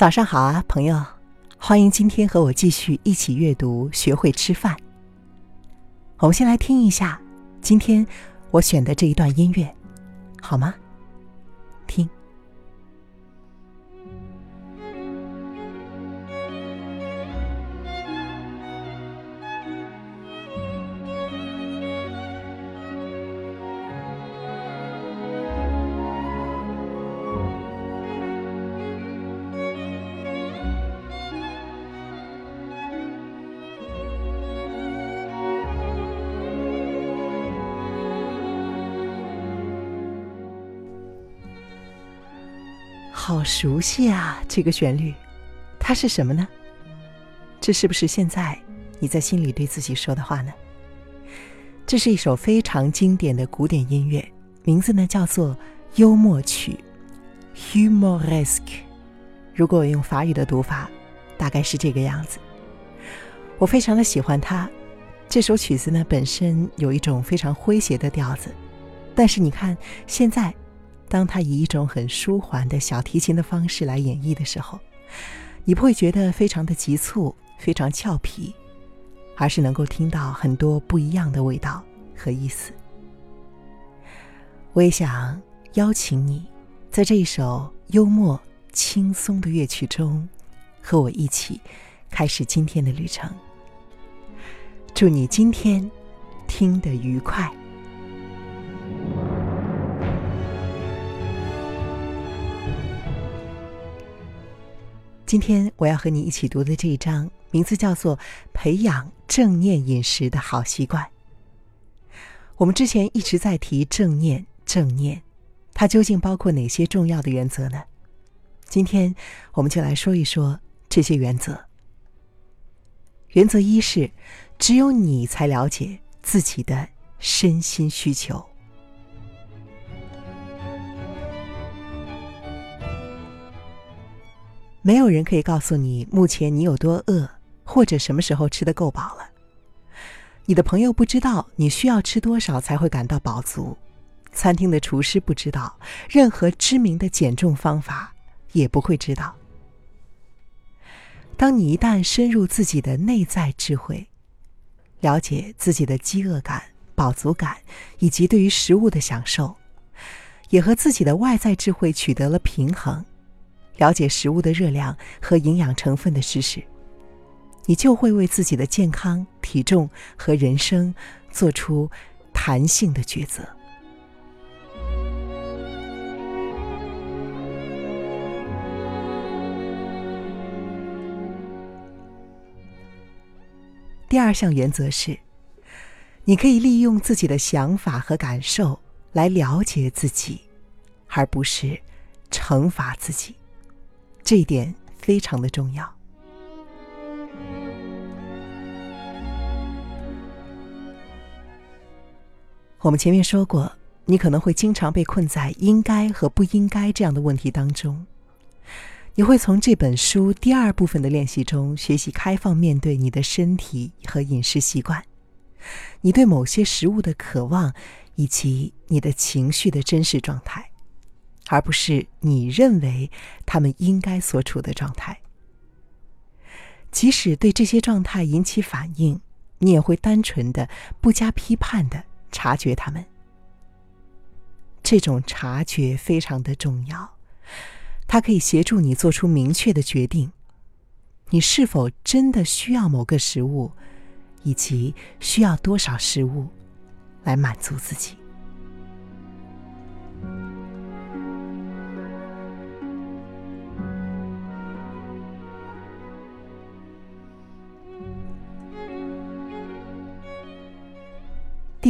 早上好啊，朋友！欢迎今天和我继续一起阅读，学会吃饭。我们先来听一下今天我选的这一段音乐，好吗？听。好熟悉啊，这个旋律，它是什么呢？这是不是现在你在心里对自己说的话呢？这是一首非常经典的古典音乐，名字呢叫做《幽默曲》（Humoresque）。如果用法语的读法，大概是这个样子。我非常的喜欢它。这首曲子呢本身有一种非常诙谐的调子，但是你看现在。当他以一种很舒缓的小提琴的方式来演绎的时候，你不会觉得非常的急促、非常俏皮，而是能够听到很多不一样的味道和意思。我也想邀请你，在这一首幽默、轻松的乐曲中，和我一起开始今天的旅程。祝你今天听得愉快。今天我要和你一起读的这一章，名字叫做《培养正念饮食的好习惯》。我们之前一直在提正念，正念，它究竟包括哪些重要的原则呢？今天我们就来说一说这些原则。原则一是，只有你才了解自己的身心需求。没有人可以告诉你目前你有多饿，或者什么时候吃的够饱了。你的朋友不知道你需要吃多少才会感到饱足，餐厅的厨师不知道，任何知名的减重方法也不会知道。当你一旦深入自己的内在智慧，了解自己的饥饿感、饱足感以及对于食物的享受，也和自己的外在智慧取得了平衡。了解食物的热量和营养成分的知识，你就会为自己的健康、体重和人生做出弹性的抉择。第二项原则是，你可以利用自己的想法和感受来了解自己，而不是惩罚自己。这一点非常的重要。我们前面说过，你可能会经常被困在应该和不应该这样的问题当中。你会从这本书第二部分的练习中学习开放面对你的身体和饮食习惯，你对某些食物的渴望，以及你的情绪的真实状态。而不是你认为他们应该所处的状态。即使对这些状态引起反应，你也会单纯的、不加批判的察觉他们。这种察觉非常的重要，它可以协助你做出明确的决定：你是否真的需要某个食物，以及需要多少食物来满足自己。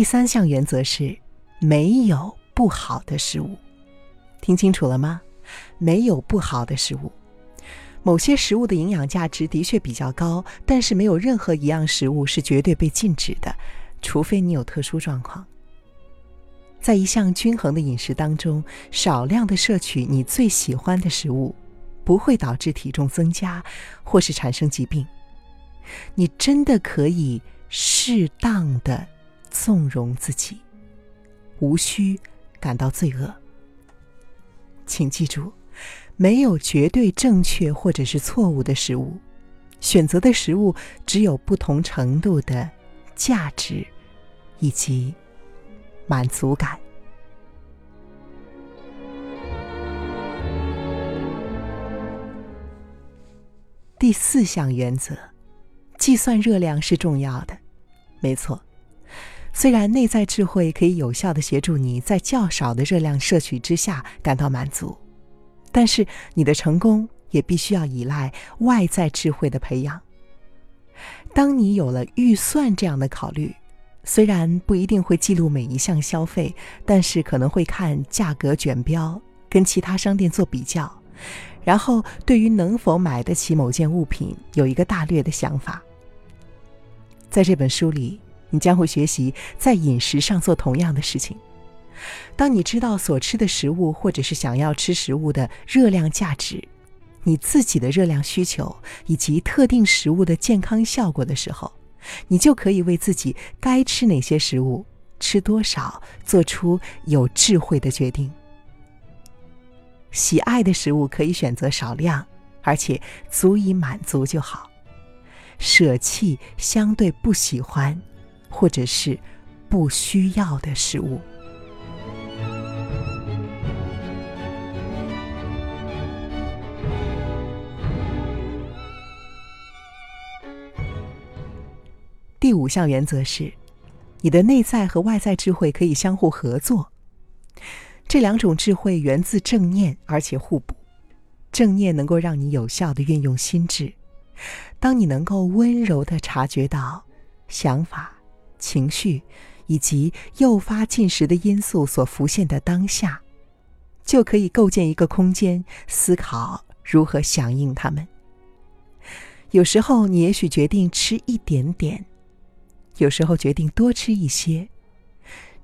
第三项原则是，没有不好的食物。听清楚了吗？没有不好的食物。某些食物的营养价值的确比较高，但是没有任何一样食物是绝对被禁止的，除非你有特殊状况。在一项均衡的饮食当中，少量的摄取你最喜欢的食物，不会导致体重增加或是产生疾病。你真的可以适当的。纵容自己，无需感到罪恶。请记住，没有绝对正确或者是错误的食物，选择的食物只有不同程度的价值以及满足感。第四项原则，计算热量是重要的，没错。虽然内在智慧可以有效的协助你在较少的热量摄取之下感到满足，但是你的成功也必须要依赖外在智慧的培养。当你有了预算这样的考虑，虽然不一定会记录每一项消费，但是可能会看价格卷标，跟其他商店做比较。然后，对于能否买得起某件物品，有一个大略的想法。在这本书里，你将会学习在饮食上做同样的事情。当你知道所吃的食物或者是想要吃食物的热量价值、你自己的热量需求以及特定食物的健康效果的时候，你就可以为自己该吃哪些食物、吃多少做出有智慧的决定。喜爱的食物可以选择少量，而且足以满足就好。舍弃相对不喜欢，或者是不需要的食物。第五项原则是，你的内在和外在智慧可以相互合作。这两种智慧源自正念，而且互补。正念能够让你有效的运用心智。当你能够温柔的察觉到想法、情绪以及诱发进食的因素所浮现的当下，就可以构建一个空间，思考如何响应他们。有时候你也许决定吃一点点，有时候决定多吃一些。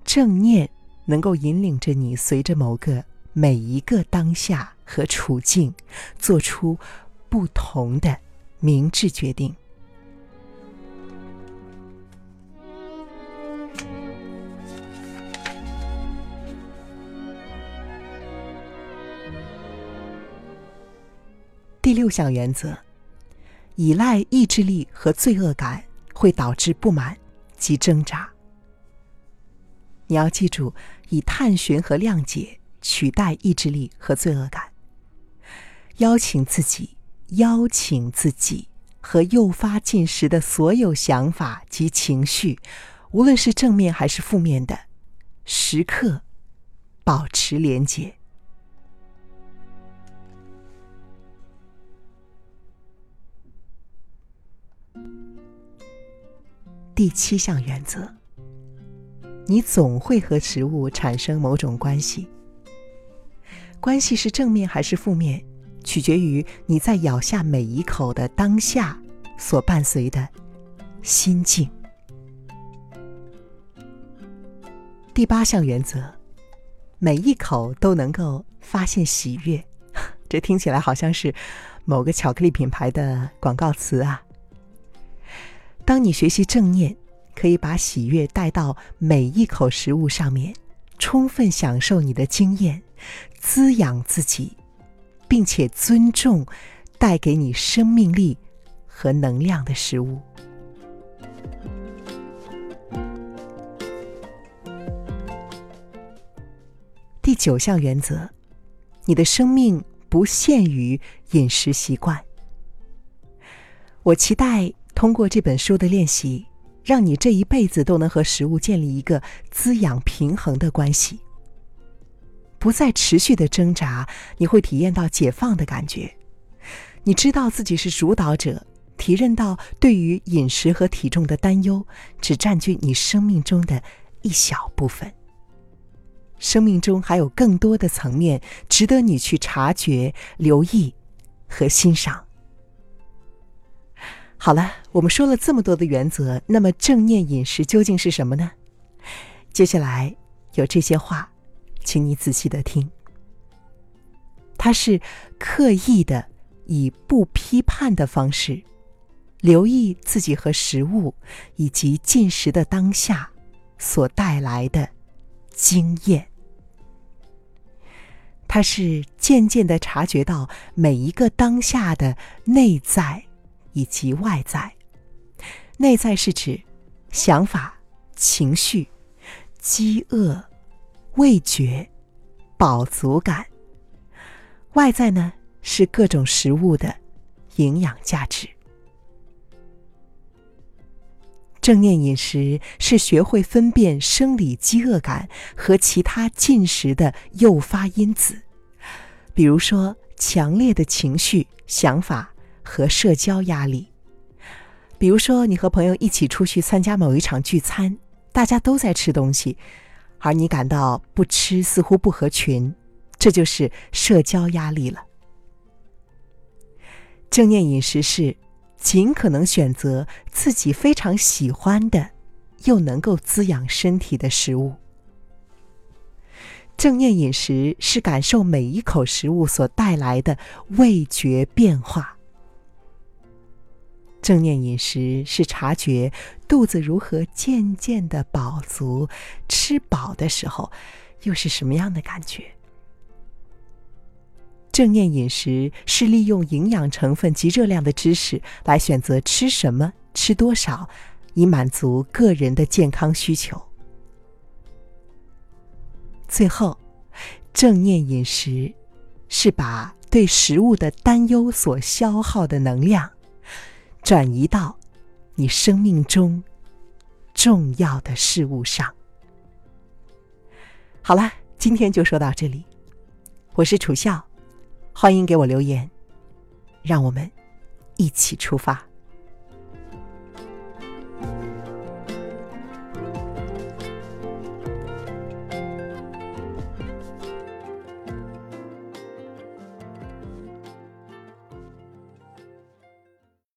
正念。能够引领着你，随着某个每一个当下和处境，做出不同的明智决定。六项原则：依赖意志力和罪恶感会导致不满及挣扎。你要记住，以探寻和谅解取代意志力和罪恶感。邀请自己，邀请自己和诱发进食的所有想法及情绪，无论是正面还是负面的，时刻保持连结。第七项原则。你总会和食物产生某种关系，关系是正面还是负面，取决于你在咬下每一口的当下所伴随的心境。第八项原则，每一口都能够发现喜悦，这听起来好像是某个巧克力品牌的广告词啊。当你学习正念。可以把喜悦带到每一口食物上面，充分享受你的经验，滋养自己，并且尊重带给你生命力和能量的食物。第九项原则：你的生命不限于饮食习惯。我期待通过这本书的练习。让你这一辈子都能和食物建立一个滋养平衡的关系，不再持续的挣扎，你会体验到解放的感觉。你知道自己是主导者，体认到对于饮食和体重的担忧只占据你生命中的一小部分。生命中还有更多的层面值得你去察觉、留意和欣赏。好了，我们说了这么多的原则，那么正念饮食究竟是什么呢？接下来有这些话，请你仔细的听。它是刻意的以不批判的方式，留意自己和食物以及进食的当下所带来的经验。它是渐渐的察觉到每一个当下的内在以及外在。内在是指想法、情绪、饥饿、味觉、饱足感；外在呢是各种食物的营养价值。正念饮食是学会分辨生理饥饿感和其他进食的诱发因子，比如说强烈的情绪、想法和社交压力。比如说，你和朋友一起出去参加某一场聚餐，大家都在吃东西，而你感到不吃似乎不合群，这就是社交压力了。正念饮食是。尽可能选择自己非常喜欢的，又能够滋养身体的食物。正念饮食是感受每一口食物所带来的味觉变化。正念饮食是察觉肚子如何渐渐的饱足，吃饱的时候又是什么样的感觉。正念饮食是利用营养成分及热量的知识来选择吃什么、吃多少，以满足个人的健康需求。最后，正念饮食是把对食物的担忧所消耗的能量，转移到你生命中重要的事物上。好了，今天就说到这里，我是楚笑。欢迎给我留言，让我们一起出发。